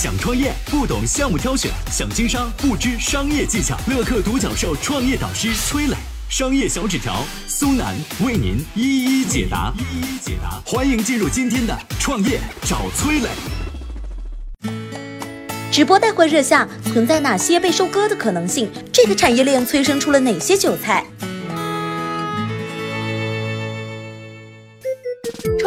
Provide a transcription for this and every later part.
想创业不懂项目挑选，想经商不知商业技巧。乐客独角兽创业导师崔磊，商业小纸条苏南为您一一解答。一一解答，欢迎进入今天的创业找崔磊。直播带货热下，存在哪些被收割的可能性？这个产业链催生出了哪些韭菜？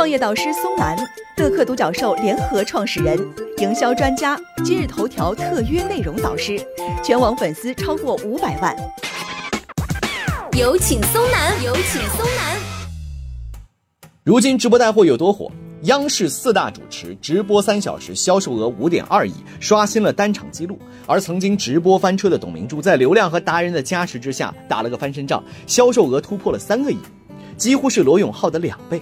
创业导师松兰，乐客独角兽联合创始人，营销专家，今日头条特约内容导师，全网粉丝超过五百万。有请松南，有请松南。如今直播带货有多火？央视四大主持直播三小时销售额五点二亿，刷新了单场记录。而曾经直播翻车的董明珠，在流量和达人的加持之下，打了个翻身仗，销售额突破了三个亿，几乎是罗永浩的两倍。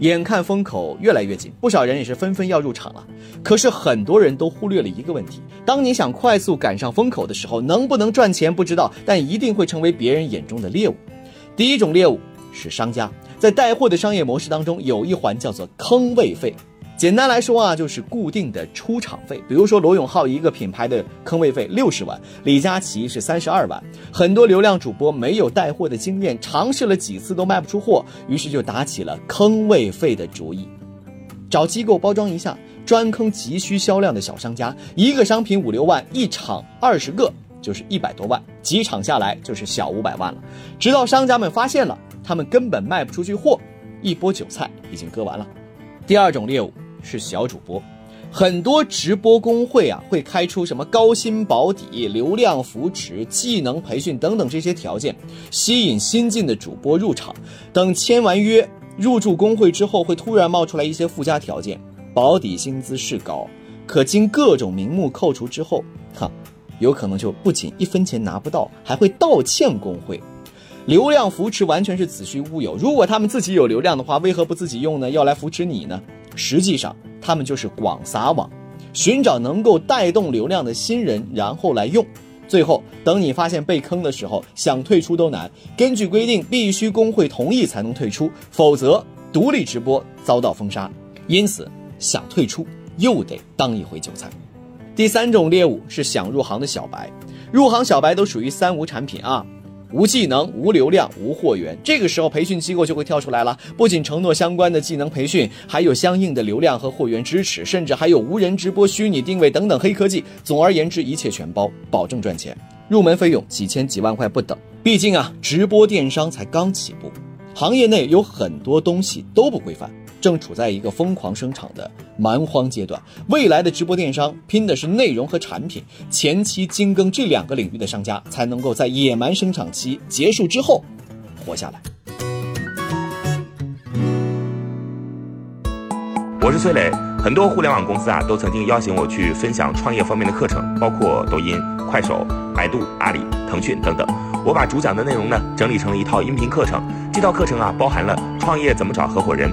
眼看风口越来越紧，不少人也是纷纷要入场了。可是很多人都忽略了一个问题：当你想快速赶上风口的时候，能不能赚钱不知道，但一定会成为别人眼中的猎物。第一种猎物是商家，在带货的商业模式当中，有一环叫做坑位费。简单来说啊，就是固定的出场费。比如说罗永浩一个品牌的坑位费六十万，李佳琦是三十二万。很多流量主播没有带货的经验，尝试了几次都卖不出货，于是就打起了坑位费的主意，找机构包装一下，专坑急需销量的小商家。一个商品五六万，一场二十个就是一百多万，几场下来就是小五百万了。直到商家们发现了他们根本卖不出去货，一波韭菜已经割完了。第二种猎物。是小主播，很多直播公会啊会开出什么高薪保底、流量扶持、技能培训等等这些条件，吸引新进的主播入场。等签完约入驻公会之后，会突然冒出来一些附加条件，保底薪资是高，可经各种名目扣除之后，哈，有可能就不仅一分钱拿不到，还会倒欠工会。流量扶持完全是子虚乌有。如果他们自己有流量的话，为何不自己用呢？要来扶持你呢？实际上，他们就是广撒网，寻找能够带动流量的新人，然后来用。最后，等你发现被坑的时候，想退出都难。根据规定，必须工会同意才能退出，否则独立直播遭到封杀。因此，想退出又得当一回韭菜。第三种猎物是想入行的小白，入行小白都属于三无产品啊。无技能、无流量、无货源，这个时候培训机构就会跳出来了。不仅承诺相关的技能培训，还有相应的流量和货源支持，甚至还有无人直播、虚拟定位等等黑科技。总而言之，一切全包，保证赚钱。入门费用几千几万块不等。毕竟啊，直播电商才刚起步，行业内有很多东西都不规范。正处在一个疯狂生产的蛮荒阶段，未来的直播电商拼的是内容和产品，前期精耕这两个领域的商家才能够在野蛮生长期结束之后活下来。我是崔磊，很多互联网公司啊都曾经邀请我去分享创业方面的课程，包括抖音、快手、百度、阿里、腾讯等等。我把主讲的内容呢整理成了一套音频课程，这套课程啊包含了创业怎么找合伙人，